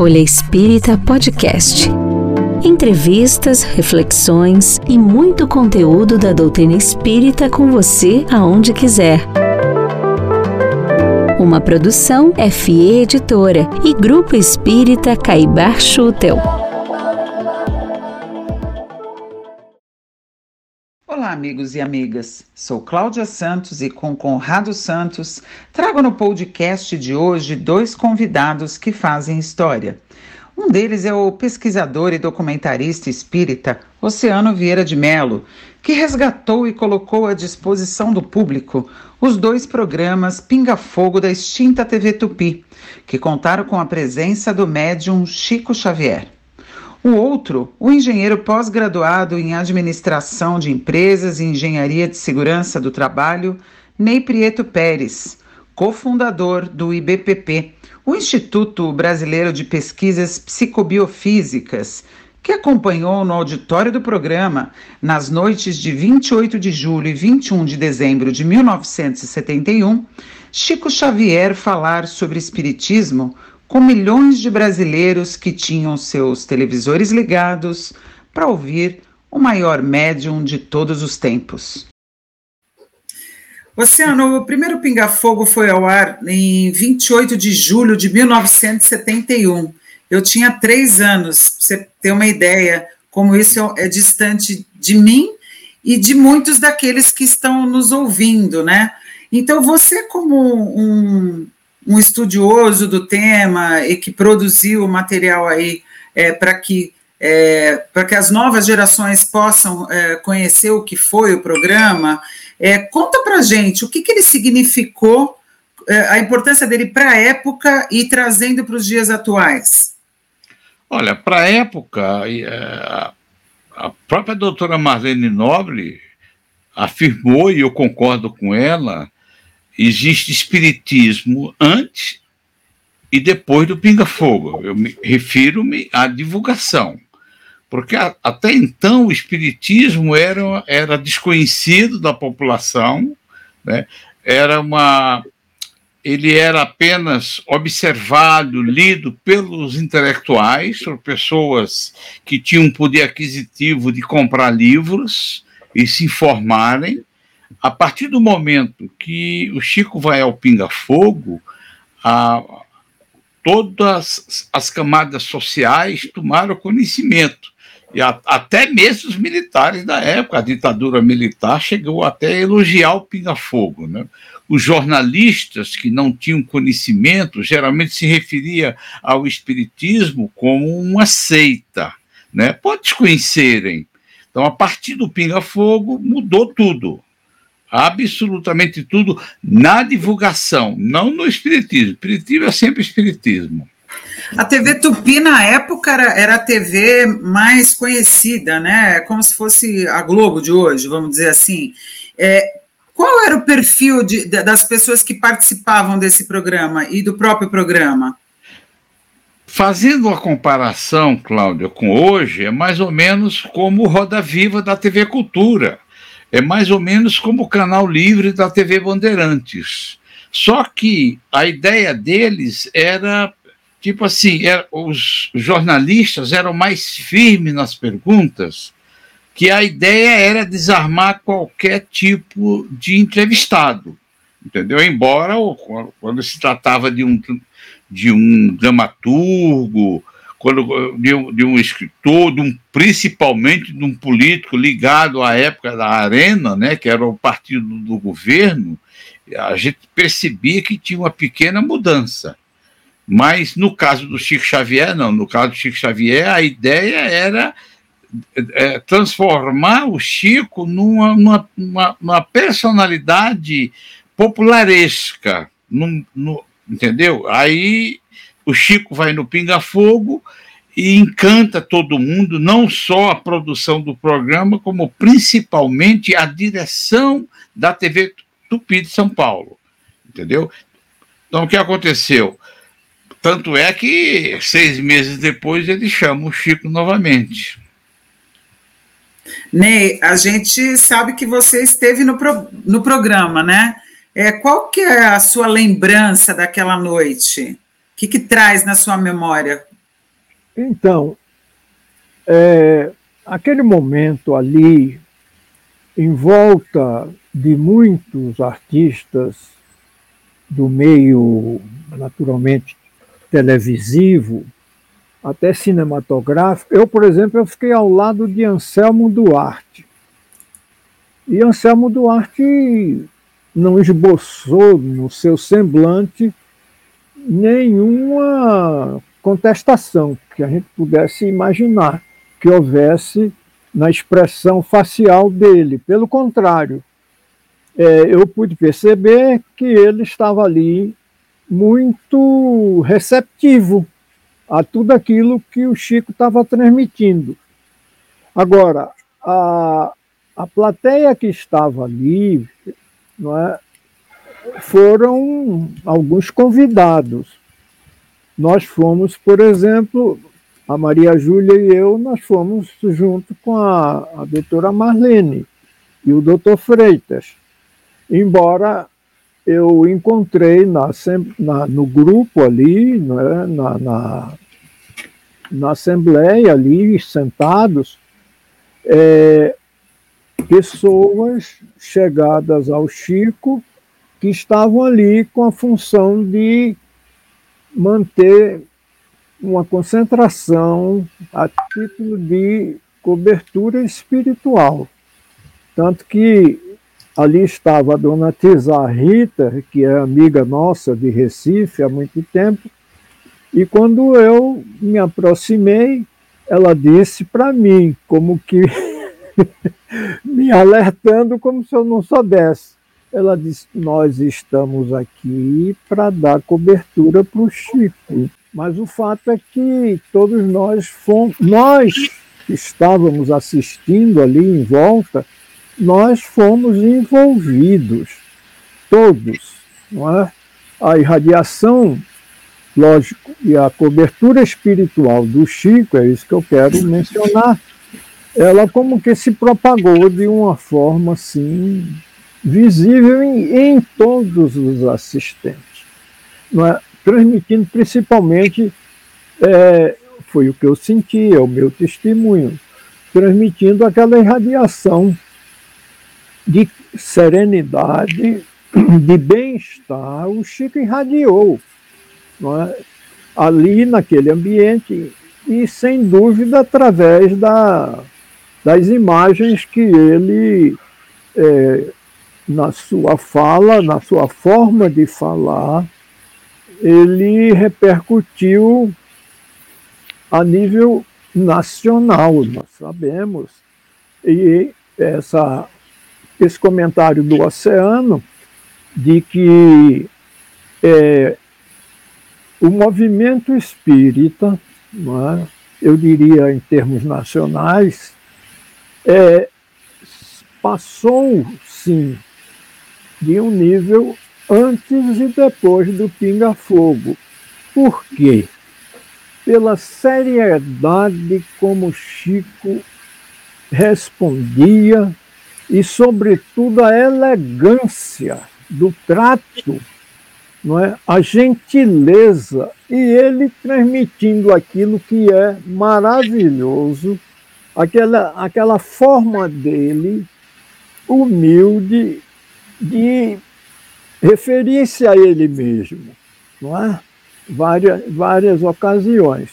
Folha Espírita Podcast. Entrevistas, reflexões e muito conteúdo da doutrina espírita com você aonde quiser. Uma produção FE Editora e Grupo Espírita Caibar Schutel. Olá, amigos e amigas. Sou Cláudia Santos e com Conrado Santos trago no podcast de hoje dois convidados que fazem história. Um deles é o pesquisador e documentarista espírita Oceano Vieira de Melo, que resgatou e colocou à disposição do público os dois programas Pinga Fogo da extinta TV Tupi, que contaram com a presença do médium Chico Xavier. O outro, o engenheiro pós-graduado em Administração de Empresas e Engenharia de Segurança do Trabalho, Ney Prieto Pérez, cofundador do IBPP, o Instituto Brasileiro de Pesquisas Psicobiofísicas, que acompanhou no auditório do programa, nas noites de 28 de julho e 21 de dezembro de 1971, Chico Xavier falar sobre Espiritismo com milhões de brasileiros que tinham seus televisores ligados para ouvir o maior médium de todos os tempos. Oceano, o primeiro Pinga Fogo foi ao ar em 28 de julho de 1971. Eu tinha três anos, para você ter uma ideia como isso é distante de mim e de muitos daqueles que estão nos ouvindo, né? Então, você, como um, um estudioso do tema e que produziu material aí é, para que é, para que as novas gerações possam é, conhecer o que foi o programa, é, conta para gente o que, que ele significou, é, a importância dele para a época e trazendo para os dias atuais. Olha, para a época, é, a própria doutora Marlene Nobre afirmou, e eu concordo com ela, existe espiritismo antes e depois do Pinga Fogo. Eu me refiro-me à divulgação. Porque a, até então o espiritismo era, era desconhecido da população, né? era uma ele era apenas observado, lido pelos intelectuais, por pessoas que tinham poder aquisitivo de comprar livros e se informarem, a partir do momento que o Chico vai ao pinga-fogo, todas as camadas sociais tomaram conhecimento. E a, até mesmo os militares da época, a ditadura militar chegou até a elogiar o pinga-fogo. Né? Os jornalistas que não tinham conhecimento geralmente se referia ao espiritismo como uma seita. Né? Pode desconhecerem. Então, a partir do pinga-fogo, mudou tudo absolutamente tudo na divulgação, não no espiritismo. Espiritismo é sempre espiritismo. A TV Tupi, na época, era, era a TV mais conhecida, né? Como se fosse a Globo de hoje, vamos dizer assim. É, qual era o perfil de, das pessoas que participavam desse programa e do próprio programa? Fazendo a comparação, Cláudia, com hoje, é mais ou menos como o Roda Viva da TV Cultura é mais ou menos como o canal livre da TV Bandeirantes. Só que a ideia deles era tipo assim, era, os jornalistas eram mais firmes nas perguntas, que a ideia era desarmar qualquer tipo de entrevistado, entendeu? Embora quando se tratava de um de um dramaturgo quando, de, um, de um escritor, de um, principalmente de um político ligado à época da Arena, né, que era o partido do governo, a gente percebia que tinha uma pequena mudança. Mas no caso do Chico Xavier, não. No caso do Chico Xavier, a ideia era é, transformar o Chico numa, numa, numa personalidade popularesca, num, no, entendeu? Aí o Chico vai no Pinga Fogo e encanta todo mundo, não só a produção do programa, como principalmente a direção da TV Tupi de São Paulo. Entendeu? Então, o que aconteceu? Tanto é que seis meses depois ele chama o Chico novamente. Ney, a gente sabe que você esteve no, pro, no programa, né? É, qual que é a sua lembrança daquela noite? Que, que traz na sua memória? Então, é, aquele momento ali, em volta de muitos artistas do meio, naturalmente, televisivo, até cinematográfico. Eu, por exemplo, eu fiquei ao lado de Anselmo Duarte. E Anselmo Duarte não esboçou no seu semblante nenhuma contestação que a gente pudesse imaginar que houvesse na expressão facial dele. Pelo contrário, é, eu pude perceber que ele estava ali muito receptivo a tudo aquilo que o Chico estava transmitindo. Agora, a, a plateia que estava ali não é, foram alguns convidados. Nós fomos, por exemplo, a Maria Júlia e eu, nós fomos junto com a, a doutora Marlene e o doutor Freitas. Embora eu encontrei na, na, no grupo ali, né, na, na, na, assembleia ali, sentados, é, pessoas chegadas ao Chico que estavam ali com a função de manter uma concentração a título de cobertura espiritual. Tanto que ali estava a dona Tizar Rita, que é amiga nossa de Recife há muito tempo, e quando eu me aproximei, ela disse para mim, como que me alertando como se eu não soubesse. Ela disse: Nós estamos aqui para dar cobertura para o Chico. Mas o fato é que todos nós fomos, nós que estávamos assistindo ali em volta, nós fomos envolvidos, todos. Não é? A irradiação, lógico, e a cobertura espiritual do Chico, é isso que eu quero mencionar, ela como que se propagou de uma forma assim visível em, em todos os assistentes, é? transmitindo principalmente, é, foi o que eu senti, é o meu testemunho, transmitindo aquela irradiação de serenidade, de bem-estar, o Chico irradiou é? ali naquele ambiente e, sem dúvida, através da, das imagens que ele, é, na sua fala, na sua forma de falar, ele repercutiu a nível nacional, nós sabemos. E essa esse comentário do Oceano de que é, o movimento espírita, é, eu diria em termos nacionais, é, passou sim de um nível antes e depois do Pinga Fogo. Por quê? Pela seriedade como Chico respondia e, sobretudo, a elegância do trato, não é? a gentileza, e ele transmitindo aquilo que é maravilhoso, aquela, aquela forma dele, humilde, de referir-se a ele mesmo, não é? Várias, várias ocasiões.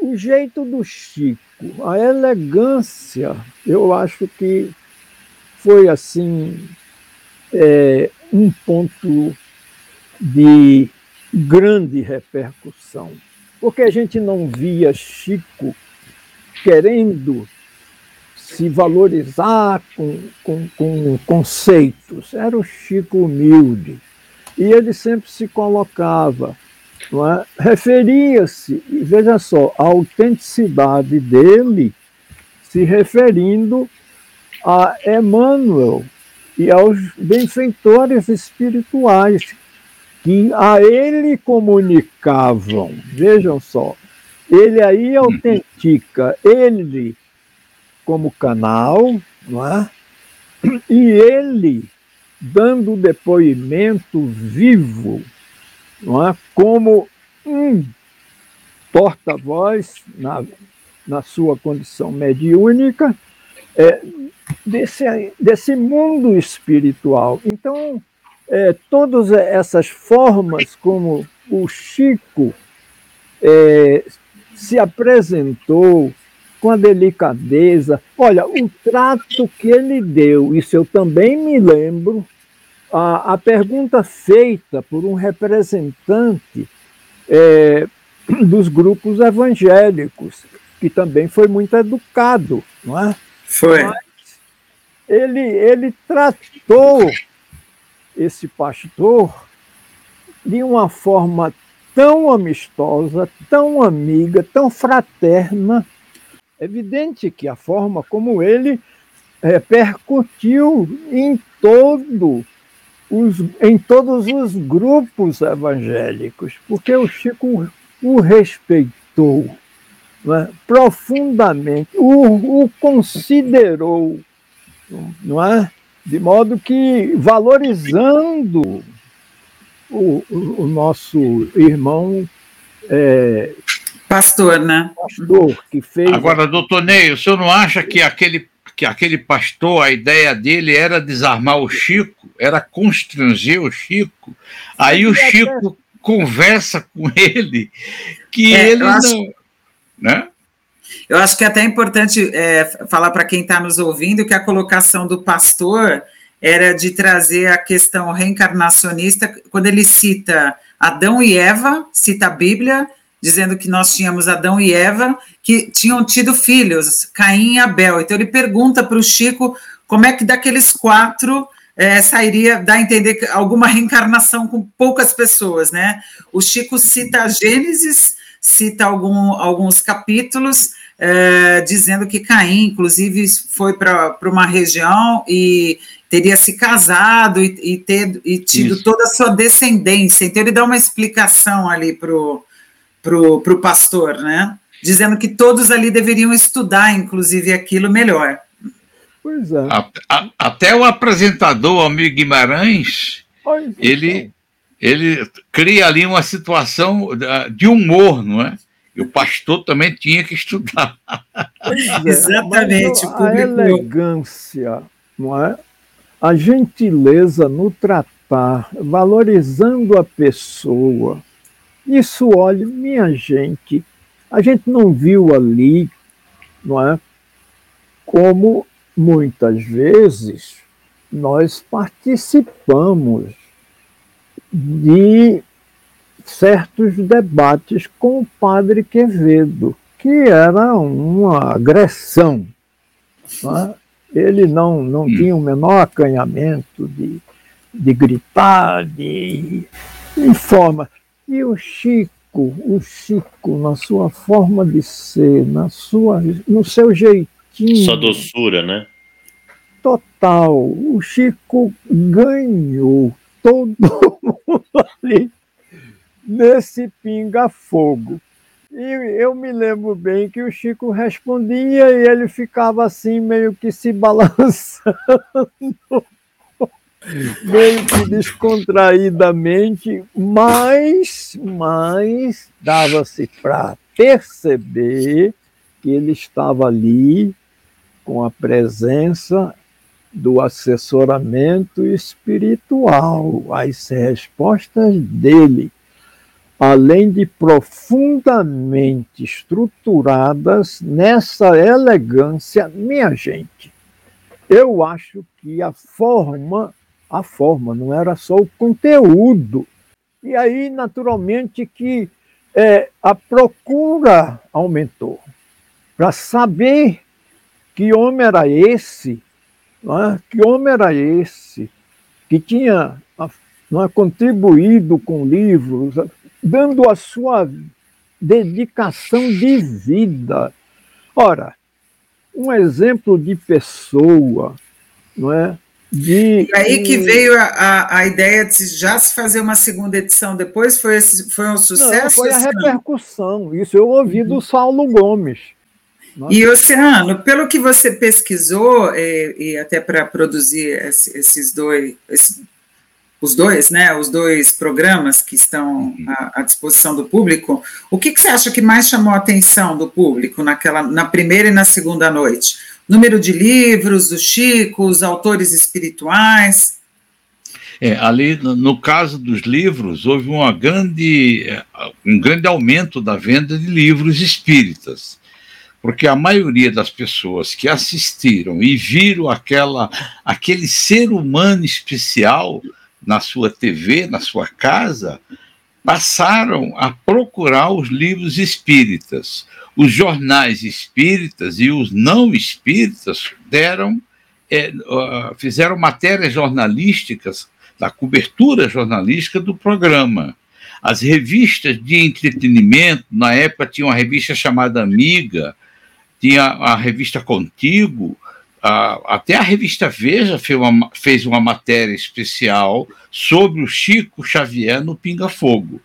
O jeito do Chico, a elegância, eu acho que foi assim é, um ponto de grande repercussão, porque a gente não via Chico querendo se valorizar com, com, com conceitos. Era o Chico humilde. E ele sempre se colocava, é? referia-se, veja só, a autenticidade dele se referindo a Emmanuel e aos benfeitores espirituais que a ele comunicavam. Vejam só, ele aí autentica ele como canal, não é? e ele dando depoimento vivo, não é? como um porta-voz, na, na sua condição mediúnica, é, desse, desse mundo espiritual. Então, é, todas essas formas como o Chico é, se apresentou com a delicadeza. Olha, o trato que ele deu, isso eu também me lembro, a, a pergunta feita por um representante é, dos grupos evangélicos, que também foi muito educado, não é? Foi. Mas ele, ele tratou esse pastor de uma forma tão amistosa, tão amiga, tão fraterna. É evidente que a forma como ele repercutiu em todo os, em todos os grupos evangélicos, porque o Chico o respeitou né, profundamente, o, o considerou, não é? de modo que valorizando o, o, o nosso irmão é, pastor, né? Pastor que fez. Agora, doutor Ney, o senhor não acha que aquele que aquele pastor, a ideia dele era desarmar o Chico, era constranger o Chico. Aí o Chico conversa com ele que é, ele acho, não. Né? Eu acho que é até importante é, falar para quem está nos ouvindo que a colocação do pastor era de trazer a questão reencarnacionista, quando ele cita Adão e Eva, cita a Bíblia, dizendo que nós tínhamos Adão e Eva que tinham tido filhos, Caim e Abel. Então ele pergunta para o Chico como é que daqueles quatro é, sairia, dá a entender alguma reencarnação com poucas pessoas, né? O Chico cita a Gênesis, cita algum, alguns capítulos, é, dizendo que Caim, inclusive, foi para uma região e teria se casado e, e, ter, e tido Isso. toda a sua descendência. Então ele dá uma explicação ali para o pro, pro pastor, né? Dizendo que todos ali deveriam estudar, inclusive, aquilo melhor. Pois é. A, a, até o apresentador, amigo Guimarães, pois ele, ele cria ali uma situação de humor, não é? E o pastor também tinha que estudar. É, Exatamente. a elegância, não é? A gentileza no tratar, valorizando a pessoa, isso, olha, minha gente, a gente não viu ali, não é? Como muitas vezes nós participamos de certos debates com o padre Quevedo, que era uma agressão. Não é? Ele não, não hum. tinha o menor acanhamento de, de gritar, de, de forma. E o Chico, o Chico, na sua forma de ser, na sua, no seu jeitinho. Sua doçura, né? Total. O Chico ganhou todo mundo ali nesse pinga-fogo. E eu me lembro bem que o Chico respondia e ele ficava assim, meio que se balançando meio que descontraídamente, mas, mas dava-se para perceber que ele estava ali com a presença do assessoramento espiritual, as respostas dele, além de profundamente estruturadas nessa elegância, minha gente. Eu acho que a forma a forma, não era só o conteúdo. E aí, naturalmente, que é, a procura aumentou. Para saber que homem era esse, é? que homem era esse, que tinha não é, contribuído com livros, dando a sua dedicação de vida. Ora, um exemplo de pessoa, não é? De, e aí que veio a, a, a, ideia de já se fazer uma segunda edição depois? Foi, esse, foi um sucesso? Não, foi a repercussão. Isso eu ouvi do Saulo Gomes. Nossa. E, Oceano, pelo que você pesquisou, e, e até para produzir esse, esses dois, esse, os dois, né, os dois programas que estão à, à disposição do público, o que, que, você acha que mais chamou a atenção do público naquela, na primeira e na segunda noite? Número de livros, do Chico, os autores espirituais? É, ali, no caso dos livros, houve uma grande, é, um grande aumento da venda de livros espíritas, porque a maioria das pessoas que assistiram e viram aquela, aquele ser humano especial na sua TV, na sua casa, passaram a procurar os livros espíritas. Os jornais espíritas e os não espíritas deram, é, fizeram matérias jornalísticas, da cobertura jornalística do programa. As revistas de entretenimento, na época tinha uma revista chamada Amiga, tinha a revista Contigo, até a revista Veja fez uma, fez uma matéria especial sobre o Chico Xavier no Pinga Fogo.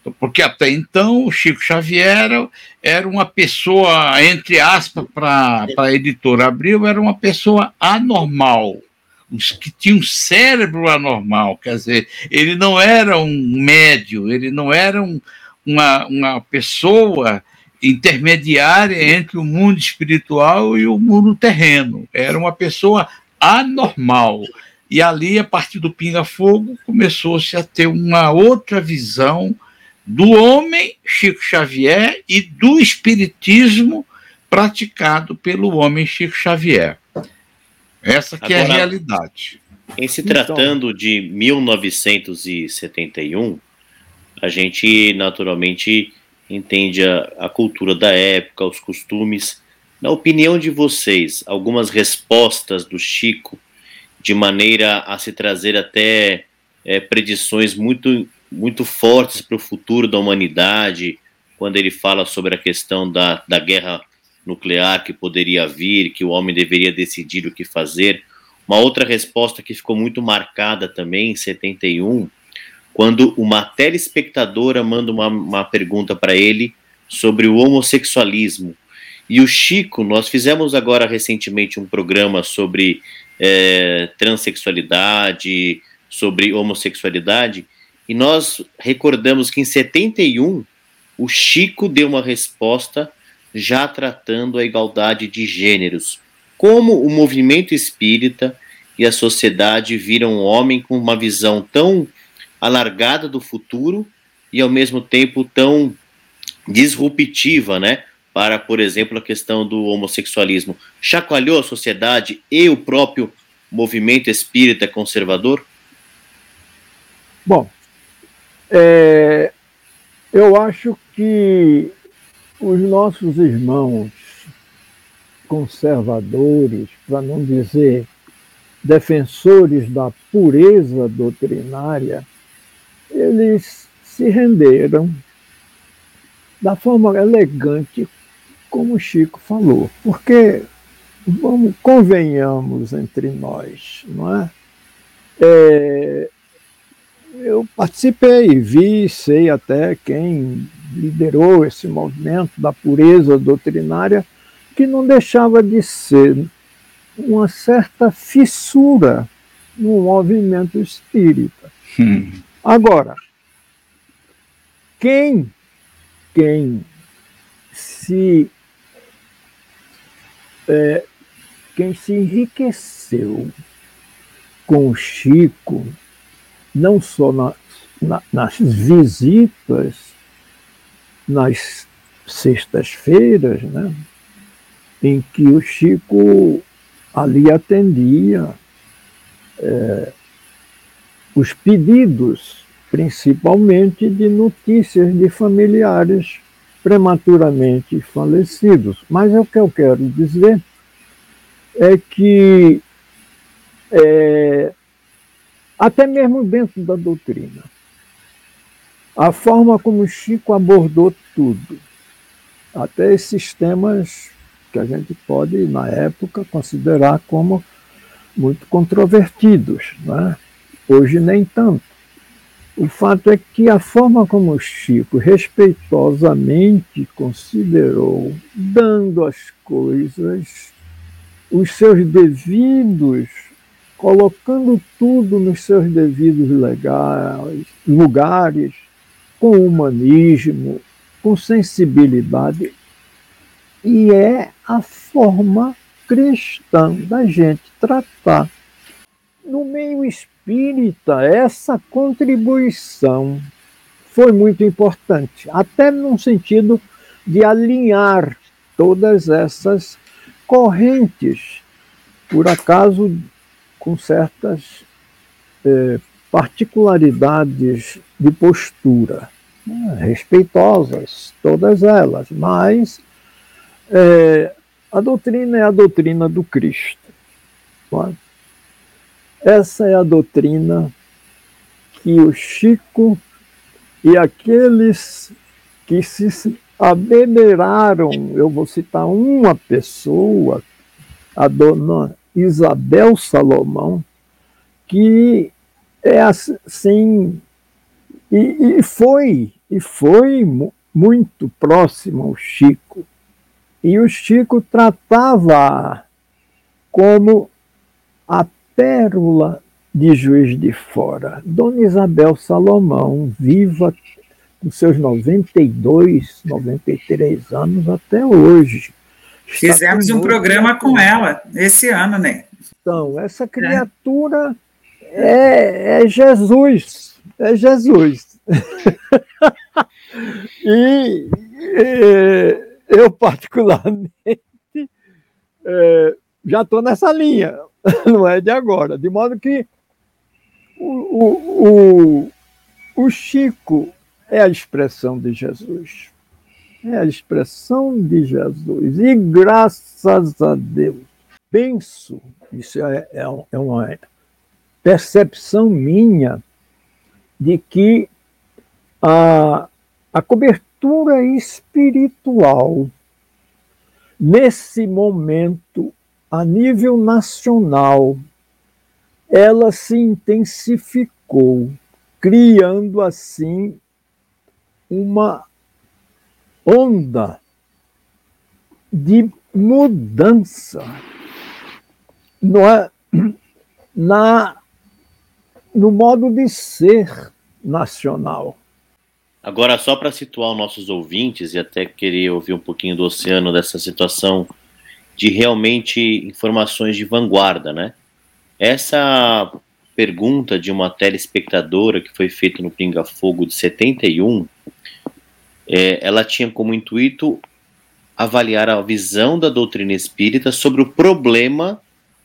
Então, porque até então o Chico Xavier era uma pessoa, entre aspas, para a editora Abril, era uma pessoa anormal, os que tinham cérebro anormal, quer dizer, ele não era um médio, ele não era um, uma, uma pessoa intermediária entre o mundo espiritual e o mundo terreno. Era uma pessoa anormal. E ali, a partir do Pinga Fogo, começou-se a ter uma outra visão do homem, Chico Xavier, e do espiritismo praticado pelo homem Chico Xavier. Essa que Agora, é a realidade. Em se tratando então, de 1971, a gente naturalmente entende a, a cultura da época, os costumes. Na opinião de vocês, algumas respostas do Chico, de maneira a se trazer até é, predições muito, muito fortes para o futuro da humanidade, quando ele fala sobre a questão da, da guerra nuclear que poderia vir, que o homem deveria decidir o que fazer. Uma outra resposta que ficou muito marcada também em 71 quando uma telespectadora manda uma, uma pergunta para ele sobre o homossexualismo. E o Chico, nós fizemos agora recentemente um programa sobre é, transexualidade, sobre homossexualidade, e nós recordamos que em 71 o Chico deu uma resposta já tratando a igualdade de gêneros, como o movimento espírita e a sociedade viram o homem com uma visão tão alargada do futuro e ao mesmo tempo tão disruptiva, né? Para, por exemplo, a questão do homossexualismo. Chacoalhou a sociedade e o próprio movimento espírita conservador? Bom, é, eu acho que os nossos irmãos conservadores, para não dizer defensores da pureza doutrinária, eles se renderam da forma elegante como Chico falou, porque vamos convenhamos entre nós, não é? é eu participei, vi, sei até quem liderou esse movimento da pureza doutrinária, que não deixava de ser uma certa fissura no movimento espírita. Hum. Agora, quem, quem se é, quem se enriqueceu com o Chico, não só na, na, nas visitas, nas sextas-feiras, né, em que o Chico ali atendia é, os pedidos, principalmente de notícias de familiares prematuramente falecidos. Mas o que eu quero dizer é que, é, até mesmo dentro da doutrina, a forma como Chico abordou tudo, até esses temas que a gente pode, na época, considerar como muito controvertidos. Né? Hoje nem tanto. O fato é que a forma como Chico respeitosamente considerou, dando às coisas os seus devidos colocando tudo nos seus devidos legais, lugares, com humanismo, com sensibilidade. E é a forma cristã da gente tratar. No meio espírita, essa contribuição foi muito importante, até no sentido de alinhar todas essas correntes. Por acaso, com certas é, particularidades de postura, né, respeitosas, todas elas, mas é, a doutrina é a doutrina do Cristo. Essa é a doutrina que o Chico e aqueles que se abemeraram, eu vou citar uma pessoa, a dona Isabel Salomão, que é assim, e, e foi, e foi muito próximo ao Chico. E o Chico tratava como a pérola de Juiz de Fora. Dona Isabel Salomão, viva com seus 92, 93 anos até hoje. Fizemos um programa com ela esse ano, né? Então, essa criatura é, é Jesus, é Jesus. e, e, eu, particularmente, é, já estou nessa linha, não é de agora. De modo que o, o, o, o Chico é a expressão de Jesus. É a expressão de Jesus. E graças a Deus, penso, isso é, é, é uma percepção minha, de que a, a cobertura espiritual, nesse momento, a nível nacional, ela se intensificou, criando assim uma onda de mudança no, é, na, no modo de ser nacional. Agora, só para situar os nossos ouvintes e até querer ouvir um pouquinho do oceano dessa situação de realmente informações de vanguarda, né? Essa pergunta de uma telespectadora que foi feita no Pinga Fogo de 71 é, ela tinha como intuito avaliar a visão da doutrina espírita sobre o problema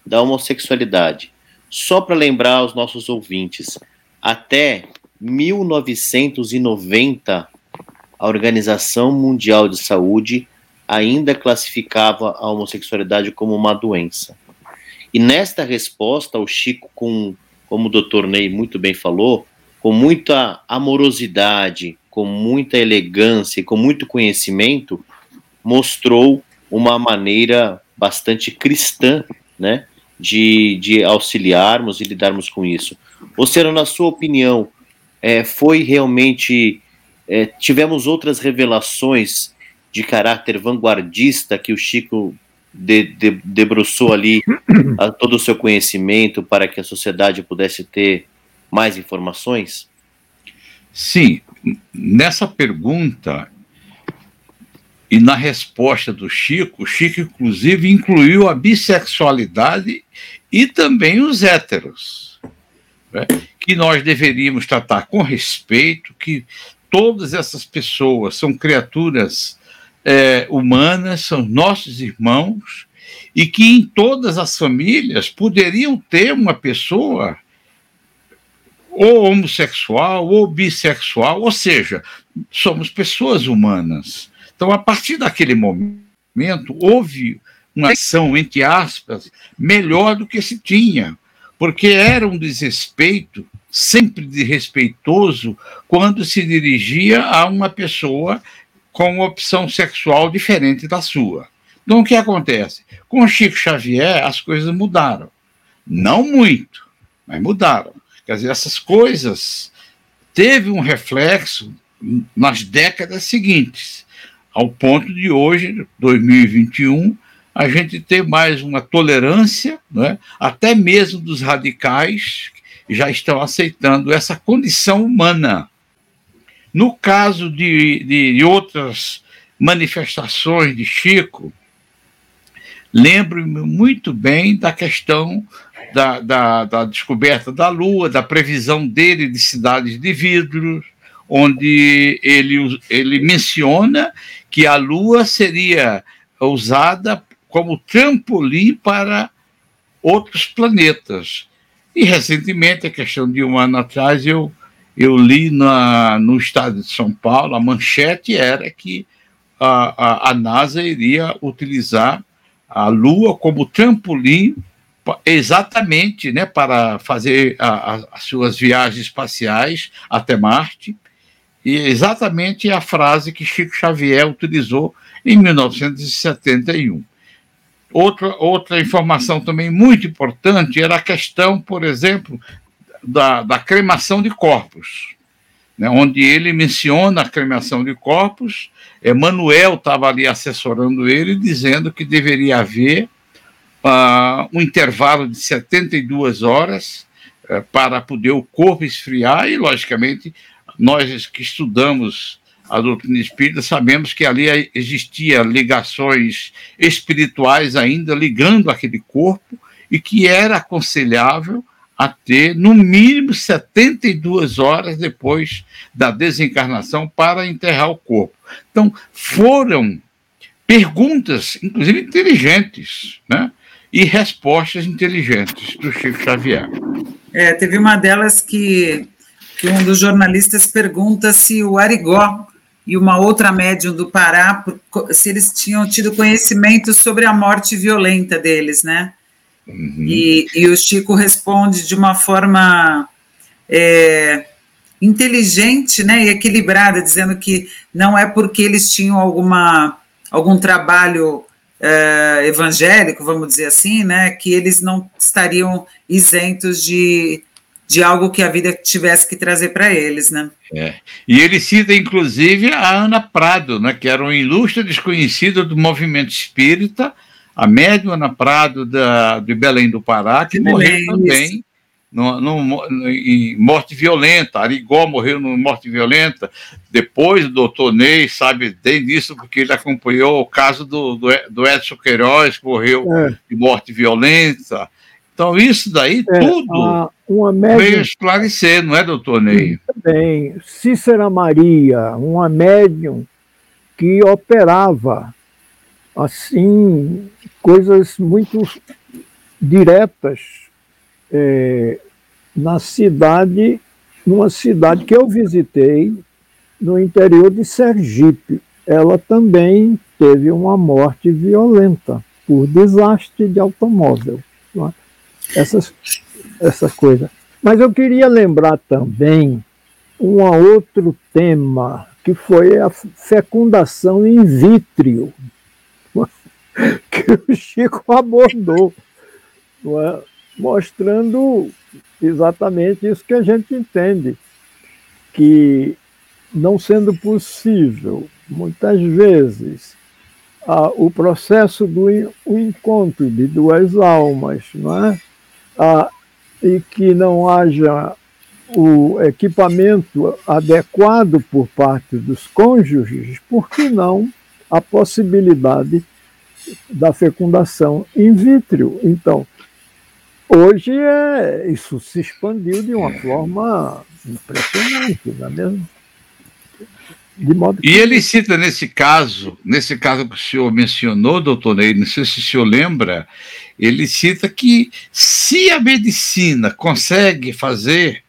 da homossexualidade. Só para lembrar aos nossos ouvintes, até 1990, a Organização Mundial de Saúde ainda classificava a homossexualidade como uma doença. E nesta resposta, o Chico, com, como o doutor Ney muito bem falou, com muita amorosidade, com muita elegância e com muito conhecimento, mostrou uma maneira bastante cristã, né, de, de auxiliarmos e lidarmos com isso. Luciano, na sua opinião, é, foi realmente é, tivemos outras revelações de caráter vanguardista que o Chico de, de, debruçou ali a, todo o seu conhecimento para que a sociedade pudesse ter mais informações? Sim, nessa pergunta e na resposta do Chico, o Chico inclusive incluiu a bissexualidade e também os héteros, né? que nós deveríamos tratar com respeito, que todas essas pessoas são criaturas é, humanas, são nossos irmãos, e que em todas as famílias poderiam ter uma pessoa ou homossexual ou bissexual, ou seja, somos pessoas humanas. Então, a partir daquele momento, houve uma ação, entre aspas, melhor do que se tinha, porque era um desrespeito, sempre desrespeitoso, quando se dirigia a uma pessoa com opção sexual diferente da sua. Então, o que acontece? Com Chico Xavier, as coisas mudaram. Não muito, mas mudaram. Quer dizer, essas coisas teve um reflexo nas décadas seguintes, ao ponto de hoje, 2021, a gente ter mais uma tolerância, né? até mesmo dos radicais, já estão aceitando essa condição humana. No caso de, de outras manifestações de Chico, lembro-me muito bem da questão da, da, da, descoberta da Lua, da previsão dele de cidades de vidro, onde ele, ele menciona que a Lua seria usada como trampolim para outros planetas. E recentemente, a questão de um ano atrás, eu, eu li na, no estado de São Paulo, a manchete era que a, a, a NASA iria utilizar a Lua como trampolim exatamente né, para fazer a, a, as suas viagens espaciais até Marte. E exatamente a frase que Chico Xavier utilizou em 1971. Outra, outra informação também muito importante era a questão, por exemplo, da, da cremação de corpos, né, onde ele menciona a cremação de corpos. Emanuel estava ali assessorando ele, dizendo que deveria haver uh, um intervalo de 72 horas uh, para poder o corpo esfriar, e, logicamente, nós que estudamos a doutrina espírita sabemos que ali existia ligações espirituais ainda ligando aquele corpo e que era aconselhável a ter no mínimo 72 horas depois da desencarnação para enterrar o corpo. Então, foram perguntas, inclusive inteligentes, né? e respostas inteligentes do Chico Xavier. É, teve uma delas que, que um dos jornalistas pergunta se o Arigó e uma outra médium do Pará, se eles tinham tido conhecimento sobre a morte violenta deles, né? Uhum. E, e, o Chico responde de uma forma é, inteligente né, e equilibrada, dizendo que não é porque eles tinham alguma, algum trabalho uh, evangélico, vamos dizer assim, né, que eles não estariam isentos de, de algo que a vida tivesse que trazer para eles, né? É. E ele cita, inclusive, a Ana Prado, né, que era uma ilustre desconhecida do movimento espírita, a médium Ana Prado da, de Belém do Pará, que morreu também isso no, no, em morte violenta. Arigó morreu em morte violenta. Depois o doutor Ney sabe bem disso, porque ele acompanhou o caso do, do, do Edson Queiroz, que morreu é. de morte violenta. Então, isso daí é, tudo uma médium... veio esclarecer, não é, doutor Ney? Bem, Cícera Maria, uma médium que operava assim coisas muito diretas é, na cidade, numa cidade que eu visitei, no interior de Sergipe. Ela também teve uma morte violenta por desastre de automóvel. É? Essas, essas coisas. Mas eu queria lembrar também um outro tema, que foi a fecundação in vitro, que o Chico abordou, é? mostrando exatamente isso que a gente entende, que não sendo possível, muitas vezes, a, o processo do o encontro de duas almas, não é? A, e que não haja o equipamento adequado por parte dos cônjuges, por que não a possibilidade da fecundação in vitro? Então, Hoje é, isso se expandiu de uma forma impressionante, não é mesmo? Que... E ele cita nesse caso, nesse caso que o senhor mencionou, doutor Ney, não sei se o senhor lembra, ele cita que se a medicina consegue fazer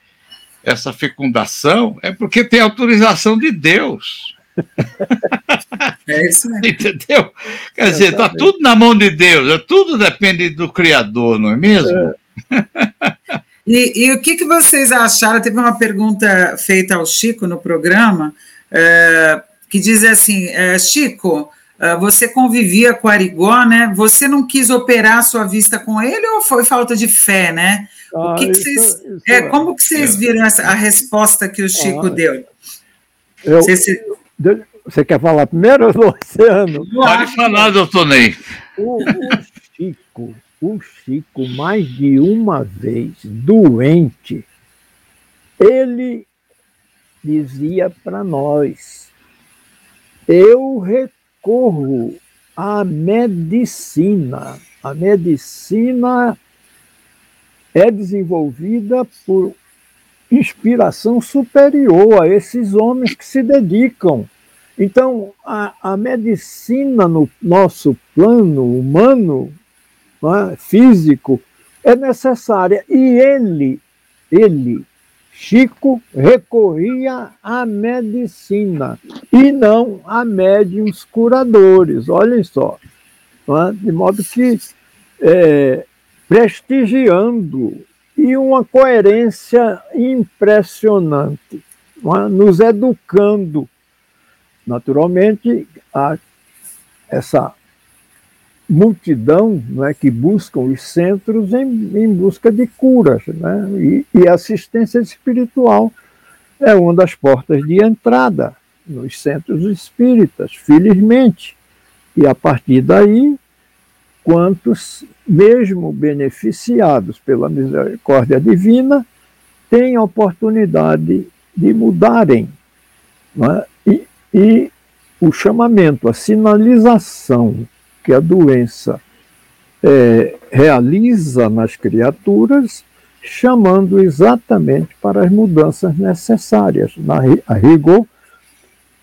essa fecundação, é porque tem autorização de Deus. É isso mesmo. Entendeu? Quer é, dizer, está tudo na mão de Deus, é tudo depende do Criador, não é mesmo? É. E, e, o que, que vocês acharam? Teve uma pergunta feita ao Chico no programa, é, que diz assim: é, Chico, é, você convivia com Arigó, né? Você não quis operar sua vista com ele ou foi falta de fé, né? Ah, o que, que isso, vocês, isso é, como que vocês viram essa, a resposta que o Chico ah, deu? Eu, você quer falar primeiro, Luciano? Pode falar, doutor Ney. o, o Chico, o Chico, mais de uma vez, doente, ele dizia para nós: eu recorro à medicina. A medicina é desenvolvida por inspiração superior a esses homens que se dedicam. Então, a, a medicina no nosso plano humano, é, físico, é necessária. E ele, ele, Chico, recorria à medicina e não a médiums curadores. Olhem só. É? De modo que, é, prestigiando e uma coerência impressionante, é? nos educando. Naturalmente, a, essa multidão é, que buscam os centros em, em busca de curas, né? e, e assistência espiritual é uma das portas de entrada nos centros espíritas, felizmente. E a partir daí, quantos, mesmo beneficiados pela misericórdia divina, têm a oportunidade de mudarem. É? E, e o chamamento, a sinalização que a doença é, realiza nas criaturas, chamando exatamente para as mudanças necessárias. Na, a rigor,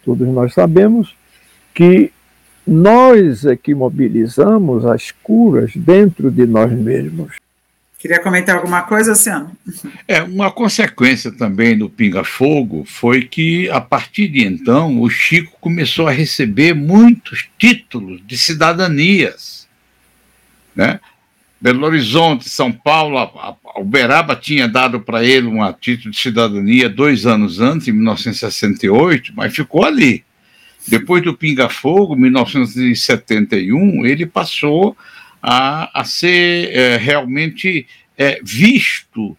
todos nós sabemos que nós é que mobilizamos as curas dentro de nós mesmos. Queria comentar alguma coisa, Luciano? É, uma consequência também do Pinga Fogo foi que, a partir de então, o Chico começou a receber muitos títulos de cidadanias. Né? Belo Horizonte, São Paulo, a, a Uberaba tinha dado para ele um título de cidadania dois anos antes, em 1968, mas ficou ali. Depois do Pinga Fogo, 1971, ele passou a, a ser é, realmente é, visto,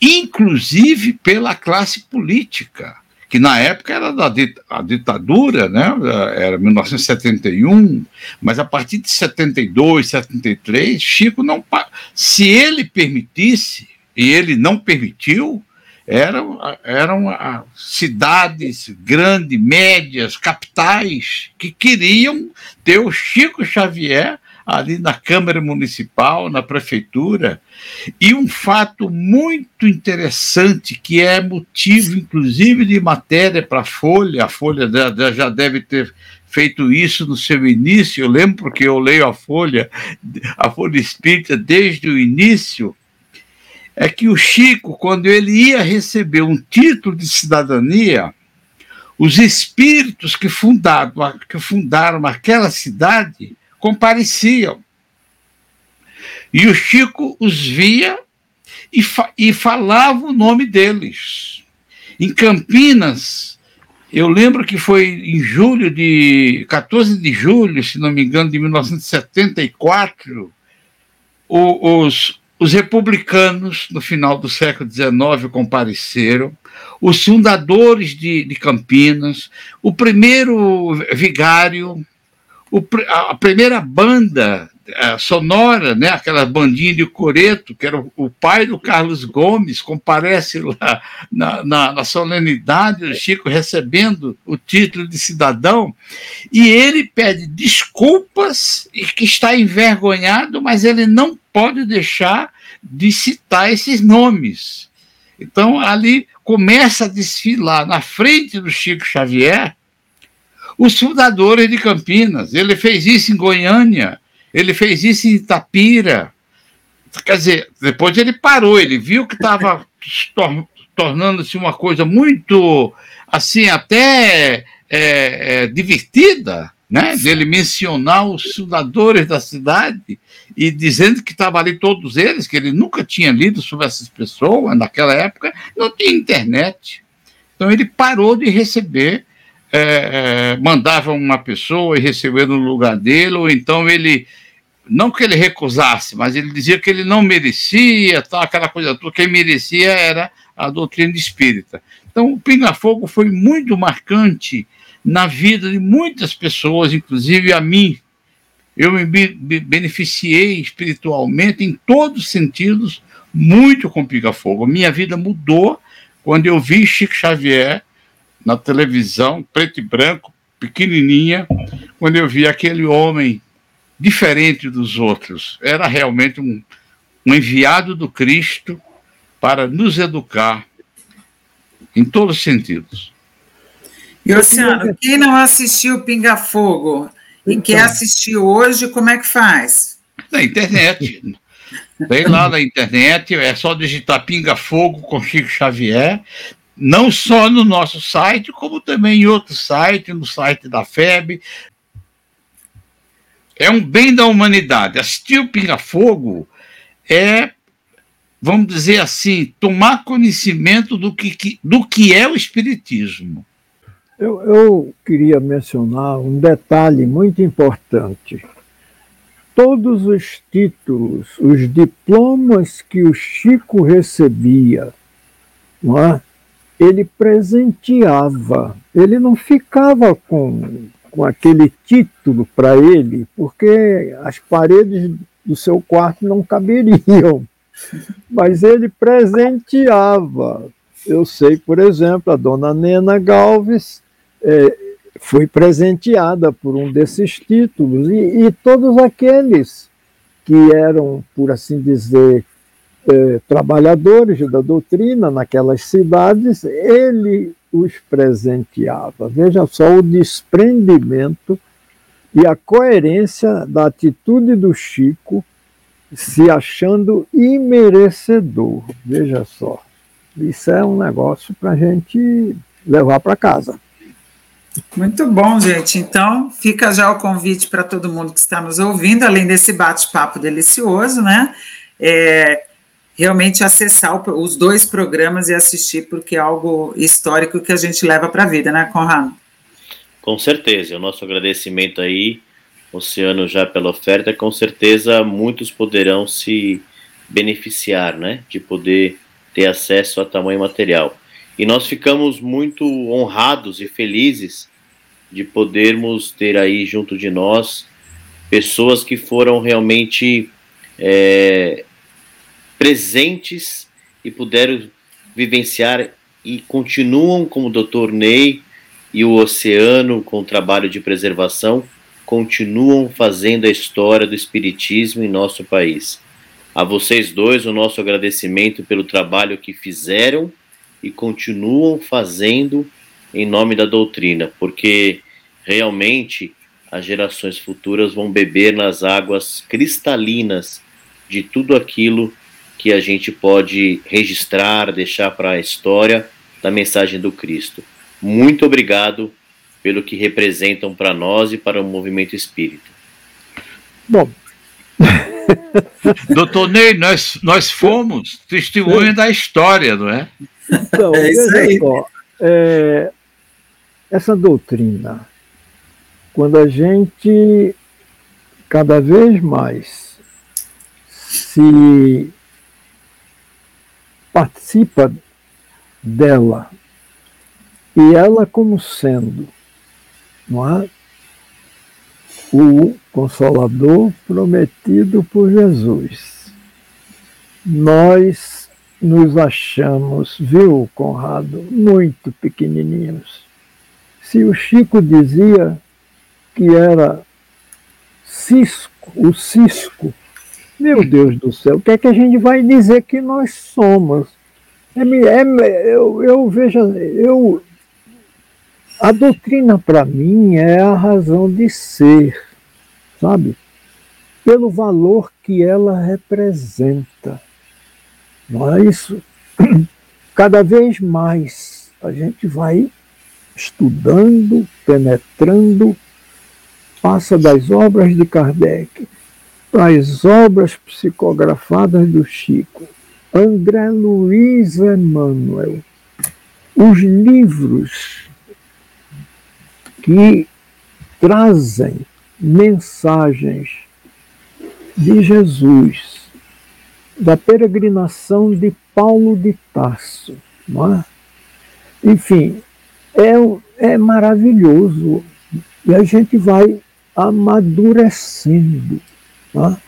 inclusive pela classe política, que na época era da a ditadura, né? era 1971, mas a partir de 72, 73, Chico não. Se ele permitisse, e ele não permitiu, eram, eram cidades grandes, médias, capitais, que queriam ter o Chico Xavier ali na Câmara Municipal, na Prefeitura. E um fato muito interessante, que é motivo, inclusive, de matéria para a Folha, a Folha já deve ter feito isso no seu início, eu lembro porque eu leio a Folha, a Folha Espírita desde o início é que o Chico, quando ele ia receber um título de cidadania, os espíritos que fundaram, que fundaram aquela cidade compareciam. E o Chico os via e, fa e falava o nome deles. Em Campinas, eu lembro que foi em julho de 14 de julho, se não me engano, de 1974, o, os, os republicanos, no final do século XIX, compareceram, os fundadores de, de Campinas, o primeiro vigário, o, a primeira banda a sonora, né, aquela bandinha de Coreto, que era o, pai do Carlos Gomes, comparece lá na, na, na solenidade do Chico recebendo o título de cidadão, e ele pede desculpas e que está envergonhado, mas ele não pode deixar de citar esses nomes. Então, ali começa a desfilar na frente do Chico Xavier os fundadores de Campinas. Ele fez isso em Goiânia, ele fez isso em Itapira. Quer dizer, depois ele parou, ele viu que estava tornando-se uma coisa muito, assim, até é, é, divertida, né? Dele mencionar os fundadores da cidade e dizendo que estava ali todos eles, que ele nunca tinha lido sobre essas pessoas, naquela época não tinha internet. Então ele parou de receber é, é, mandava uma pessoa e recebia no lugar dele, ou então ele, não que ele recusasse, mas ele dizia que ele não merecia, tal, aquela coisa toda, quem merecia era a doutrina espírita. Então, o Pinga Fogo foi muito marcante na vida de muitas pessoas, inclusive a mim. eu me beneficiei espiritualmente em todos os sentidos muito com Pinga Fogo. Minha vida mudou quando eu vi Chico Xavier na televisão, preto e branco, pequenininha, quando eu vi aquele homem diferente dos outros. Era realmente um, um enviado do Cristo para nos educar em todos os sentidos. E, Luciano, quem não assistiu Pinga Fogo e então. quer assistir hoje, como é que faz? Na internet. Tem lá na internet, é só digitar Pinga Fogo com Chico Xavier, não só no nosso site, como também em outro site, no site da FEB. É um bem da humanidade. Assistir o Pinga Fogo é, vamos dizer assim, tomar conhecimento do que, do que é o Espiritismo. Eu, eu queria mencionar um detalhe muito importante todos os títulos, os diplomas que o Chico recebia, não é? Ele presenteava, ele não ficava com, com aquele título para ele, porque as paredes do seu quarto não caberiam, mas ele presenteava. Eu sei, por exemplo, a dona Nena Galves é, foi presenteada por um desses títulos, e, e todos aqueles que eram, por assim dizer, eh, trabalhadores da doutrina naquelas cidades, ele os presenteava. Veja só o desprendimento e a coerência da atitude do Chico se achando imerecedor. Veja só. Isso é um negócio para a gente levar para casa. Muito bom, gente. Então, fica já o convite para todo mundo que está nos ouvindo, além desse bate-papo delicioso, né? É, realmente acessar os dois programas e assistir, porque é algo histórico que a gente leva para a vida, né, Conrado? Com certeza. O nosso agradecimento aí, Oceano, já pela oferta. Com certeza, muitos poderão se beneficiar, né, de poder ter acesso a tamanho material. E nós ficamos muito honrados e felizes de podermos ter aí junto de nós pessoas que foram realmente é, presentes e puderam vivenciar e continuam como o Dr. Ney e o Oceano com o trabalho de preservação, continuam fazendo a história do espiritismo em nosso país. A vocês dois o nosso agradecimento pelo trabalho que fizeram e continuam fazendo em nome da doutrina, porque realmente as gerações futuras vão beber nas águas cristalinas de tudo aquilo que a gente pode registrar, deixar para a história da mensagem do Cristo. Muito obrigado pelo que representam para nós e para o movimento espírita. Bom. Doutor Ney, nós, nós fomos testemunha da história, não é? Então, é aí. Só, é, essa doutrina, quando a gente cada vez mais se participa dela e ela como sendo não é? o consolador prometido por Jesus. Nós nos achamos, viu, Conrado, muito pequenininhos. Se o Chico dizia que era cisco, o cisco, meu Deus do céu, o que é que a gente vai dizer que nós somos? É, é, eu, eu vejo, eu, a doutrina para mim é a razão de ser, sabe? Pelo valor que ela representa. Não é isso? Cada vez mais a gente vai estudando, penetrando, passa das obras de Kardec as obras psicografadas do Chico, André Luiz Emmanuel, os livros que trazem mensagens de Jesus da peregrinação de Paulo de Tarso. É? Enfim, é, é maravilhoso. E a gente vai amadurecendo, tá?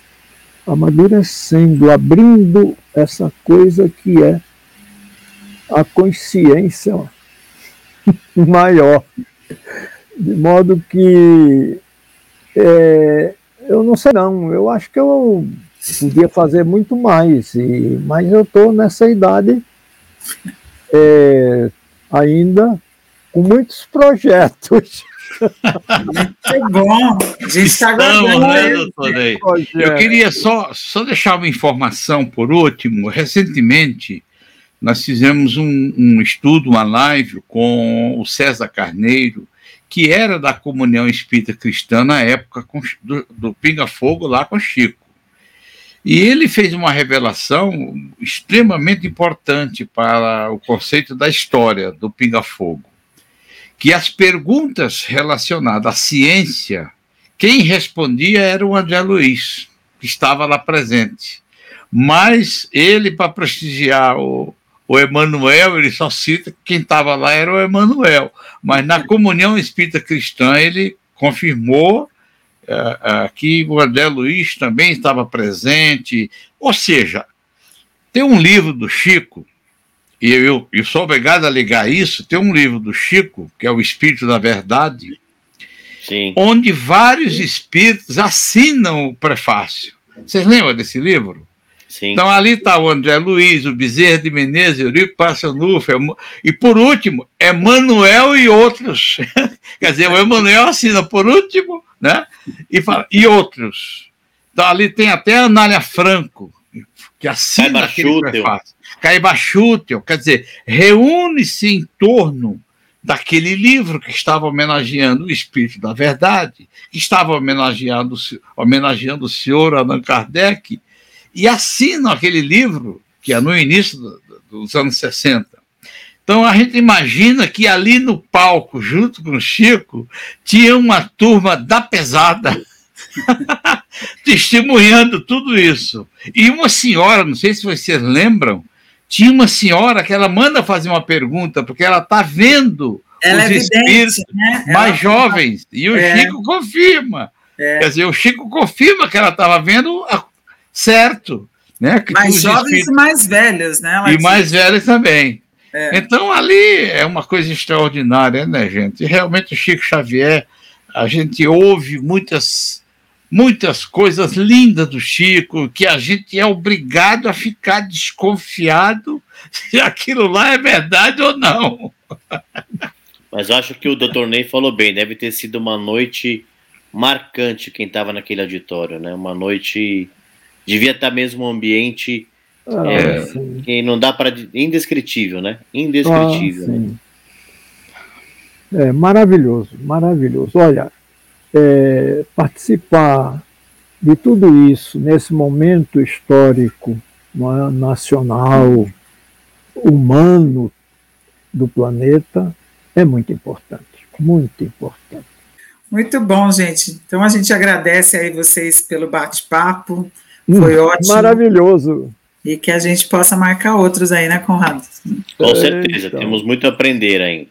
amadurecendo, abrindo essa coisa que é a consciência maior. De modo que é, eu não sei não, eu acho que eu podia fazer muito mais, e, mas eu estou nessa idade é, ainda com muitos projetos. Que bom, a gente está né, doutor Ney? Eu queria só, só deixar uma informação por último. Recentemente, nós fizemos um, um estudo, uma live com o César Carneiro, que era da comunhão espírita cristã na época com, do, do Pinga Fogo lá com Chico. E ele fez uma revelação extremamente importante para o conceito da história do Pinga Fogo, que as perguntas relacionadas à ciência, quem respondia era o André Luiz, que estava lá presente. Mas ele, para prestigiar o, o Emanuel, ele só cita que quem estava lá era o Emanuel. Mas na comunhão espírita cristã, ele confirmou uh, uh, que o André Luiz também estava presente. Ou seja, tem um livro do Chico, e eu, eu sou obrigado a ligar isso, tem um livro do Chico, que é o Espírito da Verdade, Sim. onde vários espíritos assinam o prefácio. Vocês lembram desse livro? Sim. Então ali está o André Luiz, o Bezerra de Menezes, Eurico Passanufo, e por último, Emanuel e outros. Quer dizer, o Emanuel assina por último, né? E, fala, e outros. Então ali tem até a Anália Franco, que assina aquele prefácio. Caiba Chútil, quer dizer, reúne-se em torno daquele livro que estava homenageando o Espírito da Verdade, que estava homenageando, homenageando o senhor Allan Kardec, e assinam aquele livro, que é no início do, dos anos 60. Então a gente imagina que ali no palco, junto com o Chico, tinha uma turma da pesada testemunhando tudo isso. E uma senhora, não sei se vocês lembram, tinha uma senhora que ela manda fazer uma pergunta, porque ela está vendo ela os é espíritos né? mais ela... jovens, e o é. Chico confirma. É. Quer dizer, o Chico confirma que ela estava vendo certo. Né? Que mais jovens espíritos... e mais velhos, né? e mais velhos também. É. Então, ali é uma coisa extraordinária, né, gente? E realmente o Chico Xavier, a gente ouve muitas, muitas coisas lindas do Chico, que a gente é obrigado a ficar desconfiado se aquilo lá é verdade ou não. Mas acho que o doutor Ney falou bem, deve ter sido uma noite marcante quem estava naquele auditório, né? Uma noite devia estar mesmo um ambiente ah, é, que não dá para indescritível, né? Indescritível. Ah, né? É maravilhoso, maravilhoso. Olha, é, participar de tudo isso nesse momento histórico é, nacional, humano do planeta é muito importante, muito importante. Muito bom, gente. Então a gente agradece aí vocês pelo bate-papo. Foi hum, ótimo. Maravilhoso. E que a gente possa marcar outros aí, né, Conrado? Com certeza, então. temos muito a aprender ainda.